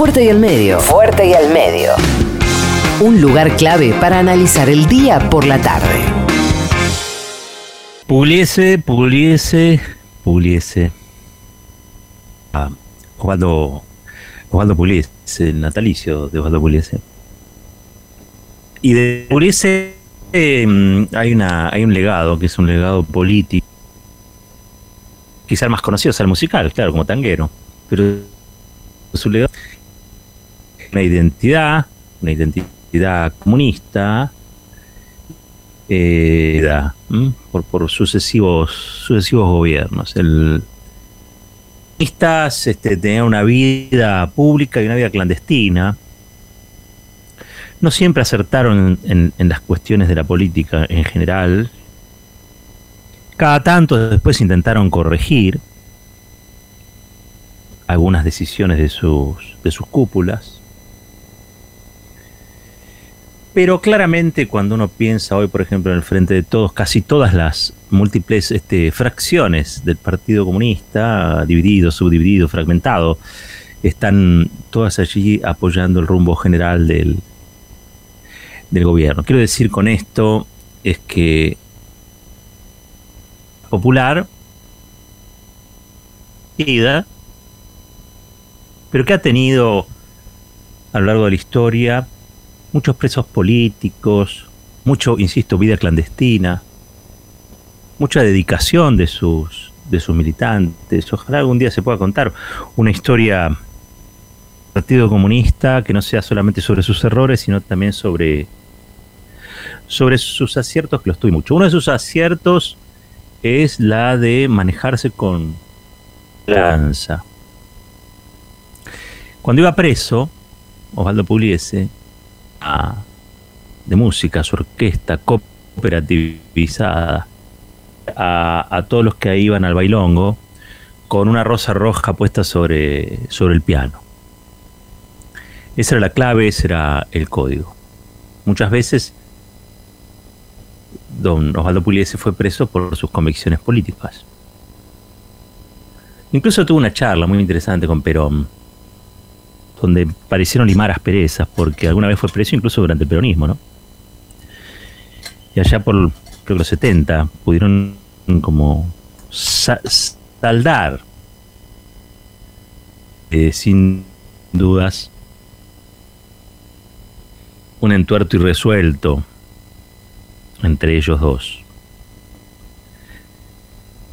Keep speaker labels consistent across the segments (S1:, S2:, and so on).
S1: Fuerte y al medio. Fuerte y al medio. Un lugar clave para analizar el día por la tarde.
S2: Puliese, Puliese, Puliese. Ah, Osvaldo, Osvaldo Puliese, el natalicio de Osvaldo Puliese. Y de Puliese eh, hay, una, hay un legado, que es un legado político. Quizá el más conocido sea el musical, claro, como tanguero. Pero su legado una identidad, una identidad comunista, eh, por, sucesivos, sucesivos gobiernos. El comunistas este, tenían una vida pública y una vida clandestina. No siempre acertaron en, en las cuestiones de la política en general. Cada tanto después intentaron corregir algunas decisiones de sus, de sus cúpulas. Pero claramente cuando uno piensa hoy, por ejemplo, en el frente de todos, casi todas las múltiples este, fracciones del Partido Comunista, dividido, subdividido, fragmentado, están todas allí apoyando el rumbo general del, gobierno. Quiero decir con esto es que popular, pero que ha tenido a lo largo de la historia muchos presos políticos, mucho, insisto, vida clandestina, mucha dedicación de sus, de sus militantes. Ojalá algún día se pueda contar una historia del Partido Comunista que no sea solamente sobre sus errores, sino también sobre, sobre sus aciertos, que los tuve mucho. Uno de sus aciertos es la de manejarse con lanza. Cuando iba preso, Osvaldo Pugliese, de música, su orquesta cooperativizada, a, todos los que iban al bailongo, con una rosa roja puesta sobre, sobre el piano. Esa era la clave, ese era el código. Muchas veces don Osvaldo Pugliese fue preso por sus convicciones políticas. Incluso tuvo una charla muy interesante con Perón, donde parecieron limar asperezas, porque alguna vez fue preso incluso durante el peronismo, ¿no? Y allá por, los 70, pudieron como saldar, eh, sin dudas, un entuerto irresuelto entre ellos dos.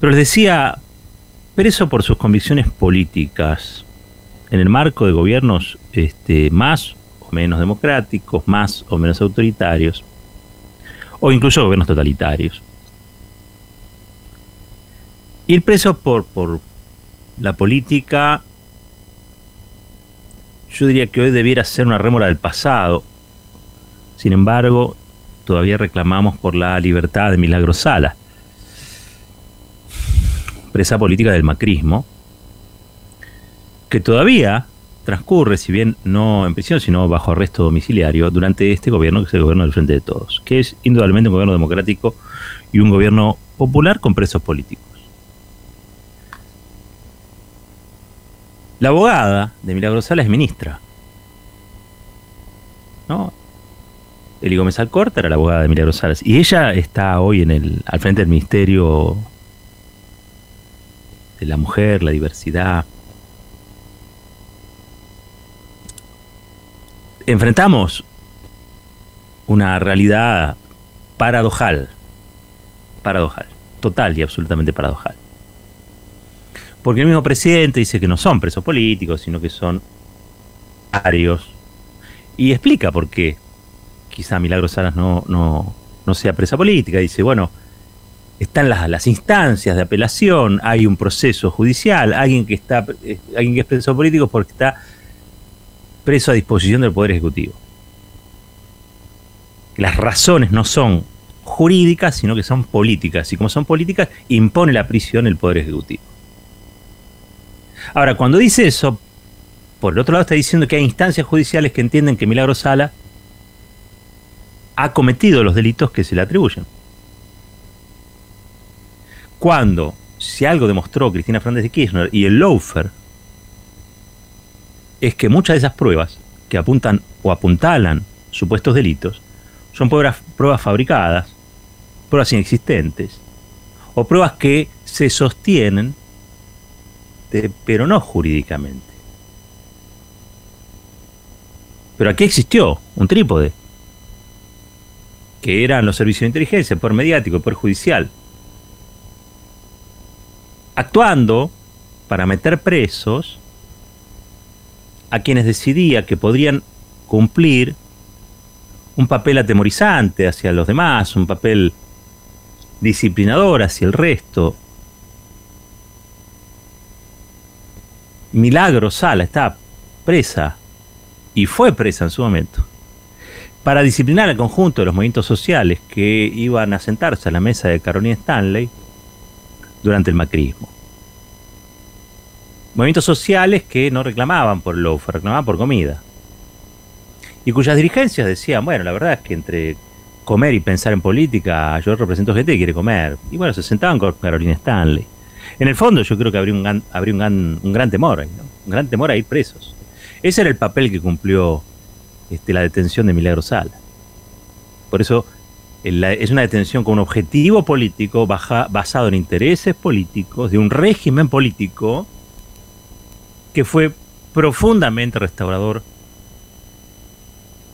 S2: Pero les decía, preso por sus convicciones políticas, en el marco de gobiernos este, más o menos democráticos, más o menos autoritarios, o incluso gobiernos totalitarios. Ir preso por, por la política, yo diría que hoy debiera ser una rémora del pasado. Sin embargo, todavía reclamamos por la libertad de Milagro Sala, presa política del macrismo, que todavía transcurre, si bien no en prisión, sino bajo arresto domiciliario, durante este gobierno que es el gobierno del Frente de Todos, que es indudablemente un gobierno democrático y un gobierno popular con presos políticos. La abogada de Milagro Sala es ministra. ¿No? Eli Gómez Alcorta era la abogada de Milagro Salas. Y ella está hoy en el, al frente del Ministerio de la Mujer, la Diversidad, enfrentamos una realidad paradojal, paradojal, total y absolutamente paradojal. Porque el mismo presidente dice que no son presos políticos, sino que son arios. Y explica por qué quizá Milagros Salas no, no, no sea presa política. Dice, bueno, están las, las, instancias de apelación, hay un proceso judicial, alguien que está, eh, alguien que es preso político porque está preso a disposición del Poder Ejecutivo. Las razones no son jurídicas, sino que son políticas. Y como son políticas, impone la prisión el Poder Ejecutivo. Ahora, cuando dice eso, por el otro lado está diciendo que hay instancias judiciales que entienden que Milagro Sala ha cometido los delitos que se le atribuyen. Cuando, si algo demostró Cristina Fernández de Kirchner y el Loafer es que muchas de esas pruebas que apuntan o apuntalan supuestos delitos son pruebas, pruebas fabricadas, pruebas inexistentes, o pruebas que se sostienen, pero no jurídicamente. Pero aquí existió un trípode, que eran los servicios de inteligencia, el poder mediático, el poder judicial, actuando para meter presos a quienes decidía que podrían cumplir un papel atemorizante hacia los demás, un papel disciplinador hacia el resto. Milagro Sala está presa y fue presa en su momento para disciplinar al conjunto de los movimientos sociales que iban a sentarse a la mesa de Carolina Stanley durante el macrismo. Movimientos sociales que no reclamaban por lo reclamaban por comida y cuyas dirigencias decían, bueno, la verdad es que entre comer y pensar en política, yo represento gente que quiere comer. Y bueno, se sentaban con Carolina Stanley. En el fondo yo creo que habría un gran, habría un gran, temor, ahí, un gran temor a ir presos. Ese era el papel que cumplió este, la detención de Milagro Sala. Por eso es una detención con un objetivo político basado en intereses políticos de un régimen político que fue profundamente restaurador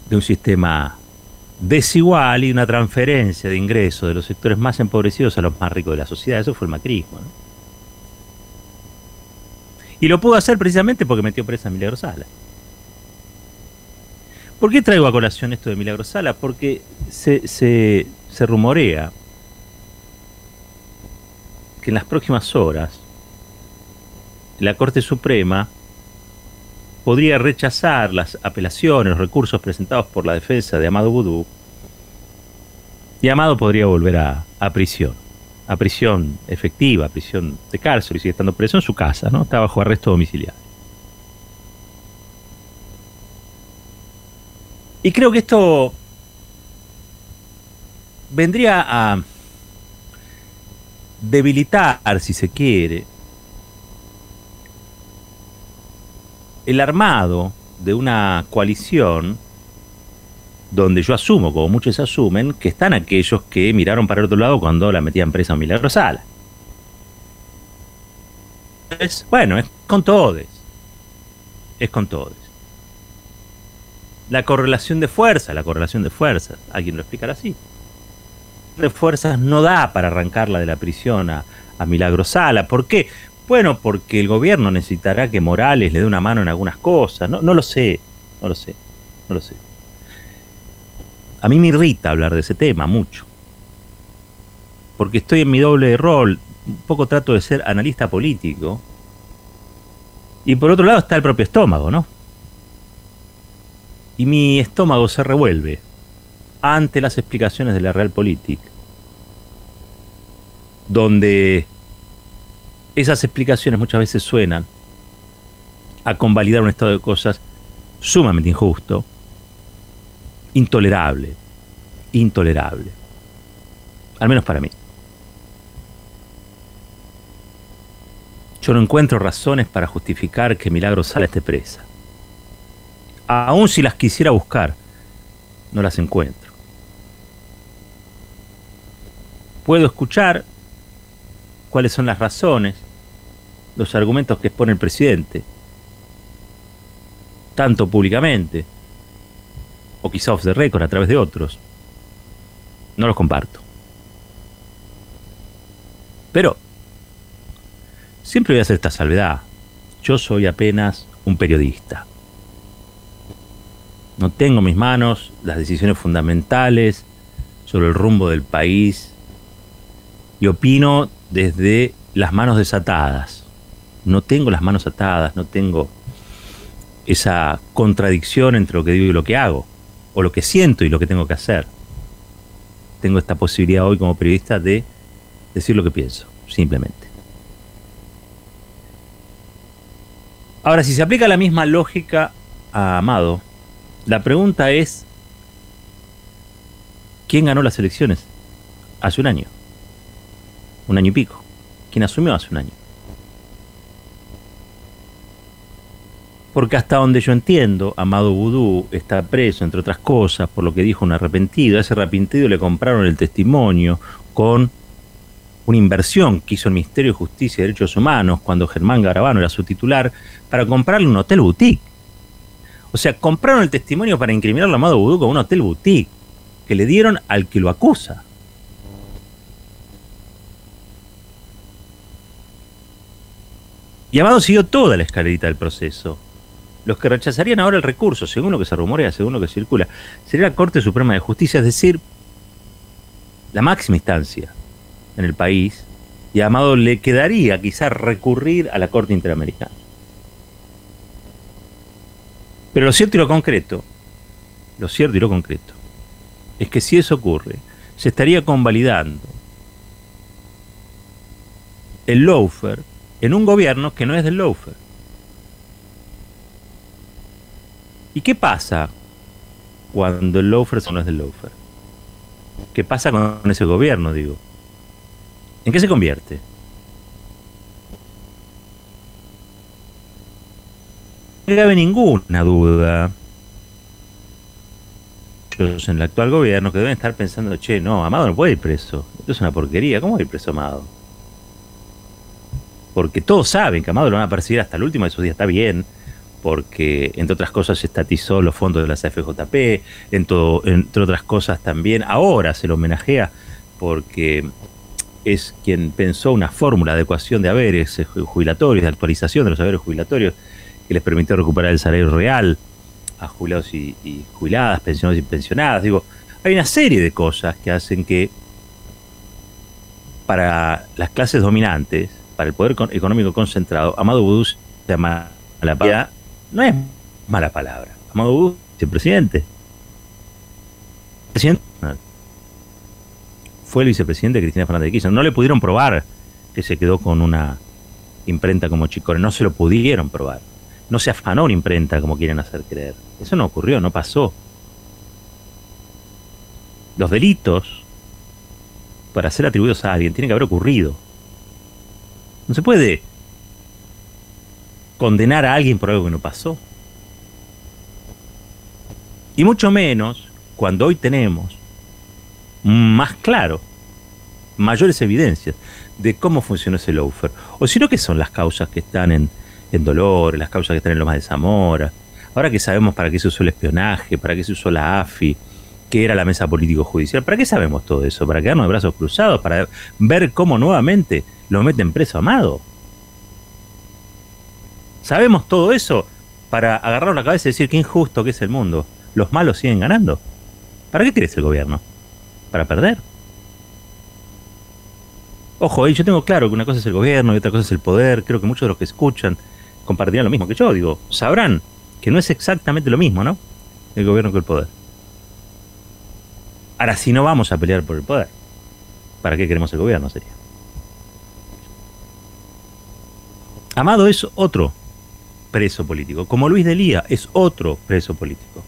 S2: de un sistema desigual y una transferencia de ingresos de los sectores más empobrecidos a los más ricos de la sociedad. Eso fue el macrismo. Y lo pudo hacer precisamente porque metió presa a Milagro Sala. ¿Por qué traigo a colación esto de Milagro? Porque se, se, se rumorea que en las próximas horas la Corte Suprema podría rechazar las apelaciones, los recursos presentados por la defensa de Amado Boudou, y Amado podría volver a, prisión, a prisión efectiva, a prisión de cárcel, y sigue estando preso en su casa, ¿no? Está bajo arresto domiciliario. Y creo que esto vendría a debilitar, si se quiere, el armado de una coalición donde yo asumo, como muchos asumen, que están aquellos que miraron para el otro lado cuando la metían presa a Milagro Sala. Es, bueno, es con todos. Es con todos. La correlación de fuerza, la correlación de fuerzas, alguien lo explicará así. De fuerzas no da para arrancarla de la prisión a, a Milagro Sala. ¿Por qué? Bueno, porque el gobierno necesitará que Morales le dé una mano en algunas cosas. No, lo sé, no lo sé, no lo sé. A mí me irrita hablar de ese tema mucho. Porque estoy en mi doble rol. Un poco trato de ser analista político. Y por otro lado está el propio estómago, ¿no? Y mi estómago se revuelve ante las explicaciones de la Realpolitik, donde esas explicaciones muchas veces suenan a convalidar un estado de cosas sumamente injusto, intolerable, intolerable, al menos para mí. Yo no encuentro razones para justificar que Milagro Sala esté presa. Aun si las quisiera buscar, no las encuentro. Puedo escuchar cuáles son las razones, los argumentos que expone el presidente, tanto públicamente, o quizá off the record a través de otros. No los comparto. Pero, siempre voy a hacer esta salvedad. Yo soy apenas un periodista. No tengo en mis manos las decisiones fundamentales sobre el rumbo del país y opino desde las manos desatadas. No tengo las manos atadas, no tengo esa contradicción entre lo que digo y lo que hago, o lo que siento y lo que tengo que hacer. Tengo esta posibilidad hoy como periodista de decir lo que pienso, simplemente. Ahora, si se aplica la misma lógica a Amado, la pregunta es, ¿quién ganó las elecciones hace un año? Un año y pico. ¿Quién asumió hace un año? Porque hasta donde yo entiendo, Amado Vudú está preso, entre otras cosas, por lo que dijo un arrepentido. A ese arrepentido le compraron el testimonio con una inversión que hizo el Ministerio de Justicia y Derechos Humanos cuando Germán Garabano era su titular para comprarle un hotel boutique. O sea, compraron el testimonio para incriminar a Amado Vudú con un hotel boutique que le dieron al que lo acusa. Y Amado siguió toda la escalerita del proceso. Los que rechazarían ahora el recurso, según lo que se rumorea, según lo que circula, sería la Corte Suprema de Justicia, es decir, la máxima instancia en el país, y a Amado le quedaría quizás recurrir a la Corte Interamericana. Pero lo cierto y lo concreto, lo cierto y lo concreto, es que si eso ocurre, se estaría convalidando el lawfare en un gobierno que no es del lawfare. ¿Y qué pasa cuando el lawfare no es del lawfare? ¿Qué pasa con ese gobierno, digo? ¿En qué se convierte? No cabe ninguna duda en el actual gobierno que deben estar pensando, che, no, Amado no puede ir preso. Esto es una porquería. ¿Cómo va a ir preso Amado? Porque todos saben que Amado lo van a perseguir hasta el último de sus días. Está bien, porque entre otras cosas estatizó los fondos de la CFJP, entre otras cosas también ahora se lo homenajea porque es quien pensó una fórmula de ecuación de haberes jubilatorios, de actualización de los haberes jubilatorios, que les permitió recuperar el salario real a jubilados y, jubiladas, pensionados y pensionadas. Digo, hay una serie de cosas que hacen que para las clases dominantes, para el poder económico concentrado, Amado Vudú se llama la palabra. No es mala palabra. Amado Vudú es el presidente. Presidente fue el vicepresidente de Cristina Fernández de Kirchner. No le pudieron probar que se quedó con una imprenta como Chicore. No se lo pudieron probar. No se afanó una imprenta como quieren hacer creer. Eso no ocurrió, no pasó. Los delitos, para ser atribuidos a alguien, tienen que haber ocurrido. No se puede condenar a alguien por algo que no pasó. Y mucho menos cuando hoy tenemos más claro, mayores evidencias de cómo funcionó ese loafer. O si no, ¿qué son las causas que están en, en Dolores, las causas que están en Lomas de Zamora? Ahora que sabemos para qué se usó el espionaje, para qué se usó la AFI, qué era la mesa político-judicial, ¿para qué sabemos todo eso? ¿Para quedarnos de brazos cruzados? ¿Para ver cómo nuevamente lo meten preso Amado? ¿Sabemos todo eso para agarrar la cabeza y decir qué injusto que es el mundo? Los malos siguen ganando. ¿Para qué crees el gobierno? para perder. Ojo, yo tengo claro que una cosa es el gobierno y otra cosa es el poder. Creo que muchos de los que escuchan compartirán lo mismo que yo. Digo, sabrán que no es exactamente lo mismo, ¿no? El gobierno que el poder. Ahora, si no vamos a pelear por el poder, ¿para qué queremos el gobierno? Sería. Amado es otro preso político, como Luis de Lía es otro preso político.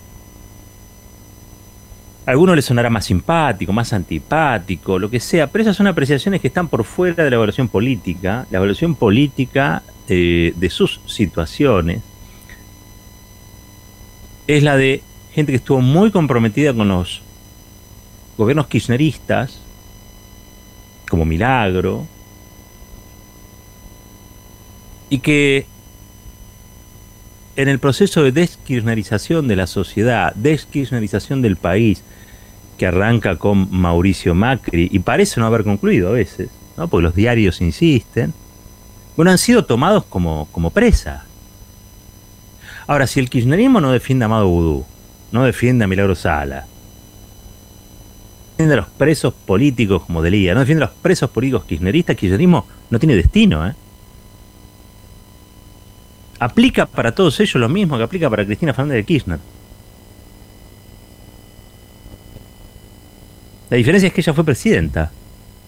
S2: A algunos les sonará más simpático, más antipático, lo que sea, pero esas son apreciaciones que están por fuera de la evaluación política, la evaluación política eh, de sus situaciones es la de gente que estuvo muy comprometida con los gobiernos kirchneristas, como Milagro, y que en el proceso de deskirchnerización de la sociedad, deskirchnerización del país, que arranca con Mauricio Macri y parece no haber concluido a veces, ¿no? porque los diarios insisten, bueno, han sido tomados como, como presa. Ahora, si el kirchnerismo no defiende a Amado Vudú, no defiende a Milagro Sala, defiende a los presos políticos como Delía, no defiende a los presos políticos kirchneristas, kirchnerismo no tiene destino, ¿eh? Aplica para todos ellos lo mismo que aplica para Cristina Fernández de Kirchner. La diferencia es que ella fue presidenta.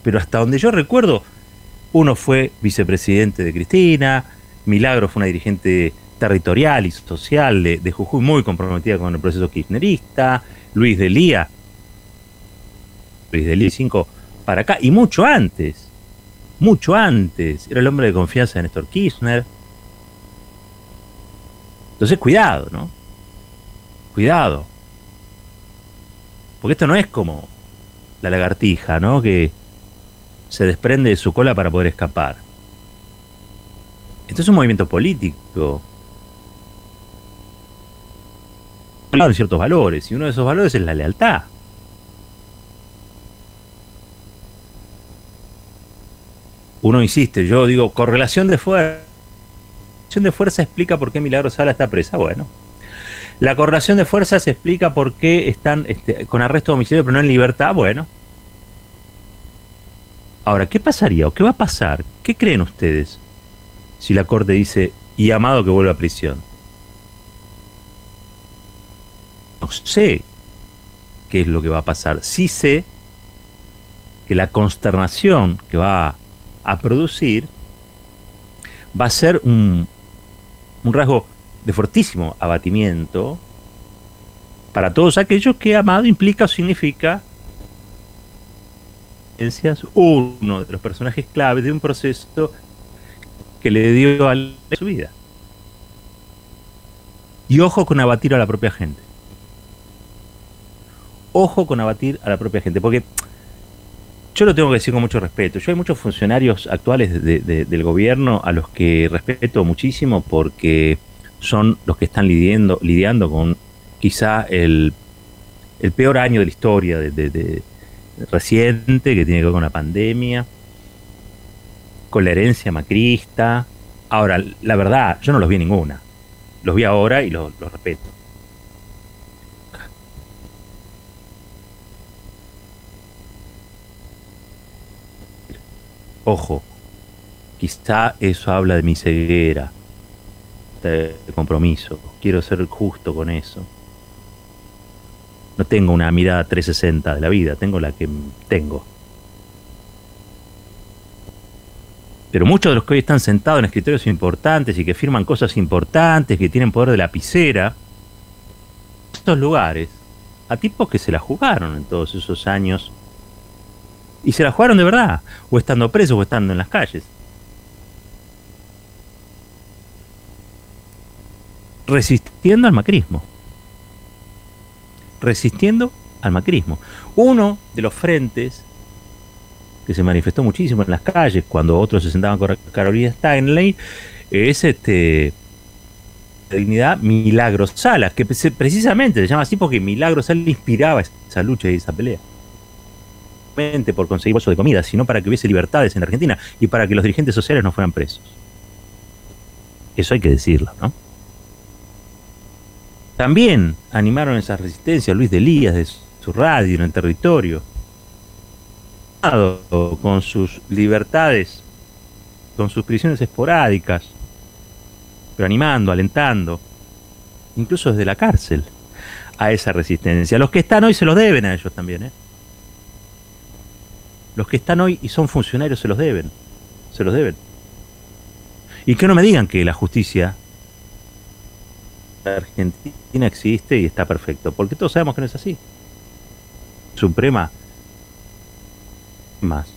S2: Pero hasta donde yo recuerdo, uno fue vicepresidente de Cristina, Milagro fue una dirigente territorial y social de, Jujuy muy comprometida con el proceso kirchnerista, Luis de Lía, Luis de Lía 5 para acá, y mucho antes, mucho antes, era el hombre de confianza de Néstor Kirchner. Entonces, cuidado, ¿no? Cuidado. Porque esto no es como la lagartija, ¿no? Que se desprende de su cola para poder escapar. Esto es un movimiento político. de ciertos valores, y uno de esos valores es la lealtad. Uno insiste, yo digo, correlación de fuerza. Correlación de fuerza explica por qué Milagro Sala está presa. Bueno, la correlación de fuerzas explica por qué están este, con arresto domiciliario pero no en libertad. Bueno. Ahora, ¿qué pasaría o qué va a pasar? ¿Qué creen ustedes si la corte dice y Amado que vuelva a prisión? No sé qué es lo que va a pasar. Sí sé que la consternación que va a producir va a ser un, un rasgo de fortísimo abatimiento para todos aquellos que amado implica o significa uno de los personajes claves de un proceso que le dio a su vida. Y ojo con abatir a la propia gente ojo con abatir a la propia gente, porque yo lo tengo que decir con mucho respeto. Yo hay muchos funcionarios actuales del gobierno a los que respeto muchísimo porque son los que están lidiando, lidiando con quizá el, peor año de la historia de, reciente, que tiene que ver con la pandemia, con la herencia macrista. Ahora, la verdad, yo no los vi ninguna. Los vi ahora y los respeto. Ojo, quizá eso habla de mi ceguera, de compromiso. Quiero ser justo con eso. No tengo una mirada 360 de la vida, tengo la que tengo. Pero muchos de los que hoy están sentados en escritorios importantes y que firman cosas importantes, que tienen poder de lapicera, estos lugares, a tipos que se la jugaron en todos esos años y se la jugaron de verdad, o estando presos o estando en las calles. Resistiendo al macrismo. Resistiendo al macrismo. Uno de los frentes que se manifestó muchísimo en las calles cuando otros se sentaban con Carolina Steinley es este dignidad Milagros Salas, que precisamente se llama así porque Milagros Salas inspiraba esa lucha y esa pelea por conseguir bolso de comida, sino para que hubiese libertades en Argentina y para que los dirigentes sociales no fueran presos. Eso hay que decirlo, ¿no? También animaron esa resistencia Luis de Elías de su radio en el territorio, con sus libertades, con sus prisiones esporádicas, pero animando, alentando, incluso desde la cárcel, a esa resistencia. Los que están hoy se los deben a ellos también, ¿eh? Los que están hoy y son funcionarios se los deben. Se los deben. Y que no me digan que la justicia argentina existe y está perfecto, porque todos sabemos que no es así. Suprema más.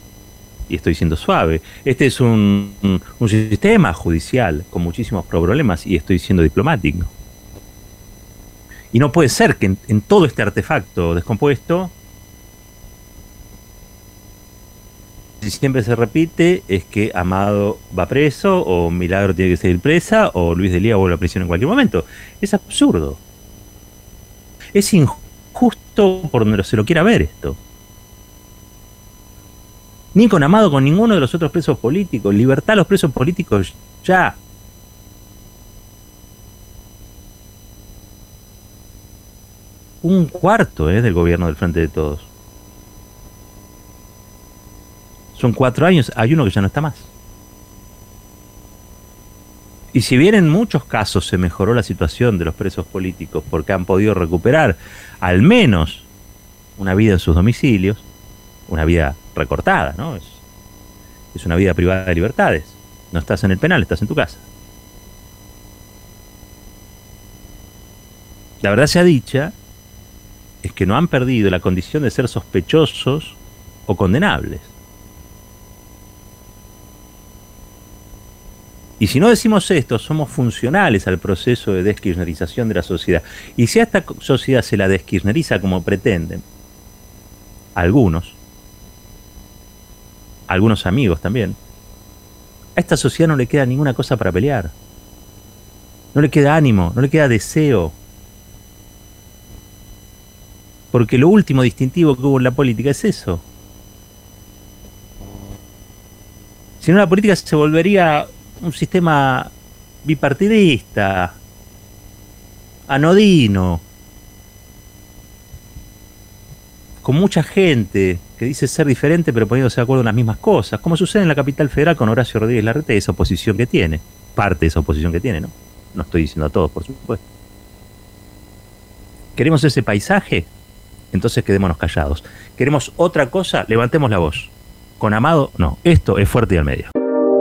S2: Y estoy siendo suave. Este es un, un sistema judicial con muchísimos problemas y estoy siendo diplomático. Y no puede ser que en todo este artefacto descompuesto si siempre se repite es que Amado va preso, o Milagro tiene que seguir presa, o Luis de Lía vuelve a prisión en cualquier momento. Es absurdo. Es injusto por donde se lo quiera ver esto. Ni con Amado, con ninguno de los otros presos políticos. Libertad a los presos políticos ya. Un cuarto eh, del gobierno del Frente de Todos. Son cuatro años, hay uno que ya no está más. Y si bien en muchos casos se mejoró la situación de los presos políticos porque han podido recuperar al menos una vida en sus domicilios, una vida recortada, ¿no? Es, es una vida privada de libertades. No estás en el penal, estás en tu casa. La verdad sea dicha, es que no han perdido la condición de ser sospechosos o condenables. Y si no decimos esto, somos funcionales al proceso de deskirchnerización de la sociedad. Y si a esta sociedad se la deskirchneriza como pretenden, algunos, algunos amigos también, a esta sociedad no le queda ninguna cosa para pelear. No le queda ánimo, no le queda deseo. Porque lo último distintivo que hubo en la política es eso. Si no, la política se volvería un sistema bipartidista, anodino, con mucha gente que dice ser diferente pero poniéndose de acuerdo en las mismas cosas, como sucede en la capital federal con Horacio Rodríguez Larreta y esa oposición que tiene, parte de esa oposición que tiene, ¿no? No estoy diciendo a todos, por supuesto. ¿Queremos ese paisaje? Entonces quedémonos callados. ¿Queremos otra cosa? Levantemos la voz. Con Amado, no. Esto es Fuerte y al Medio.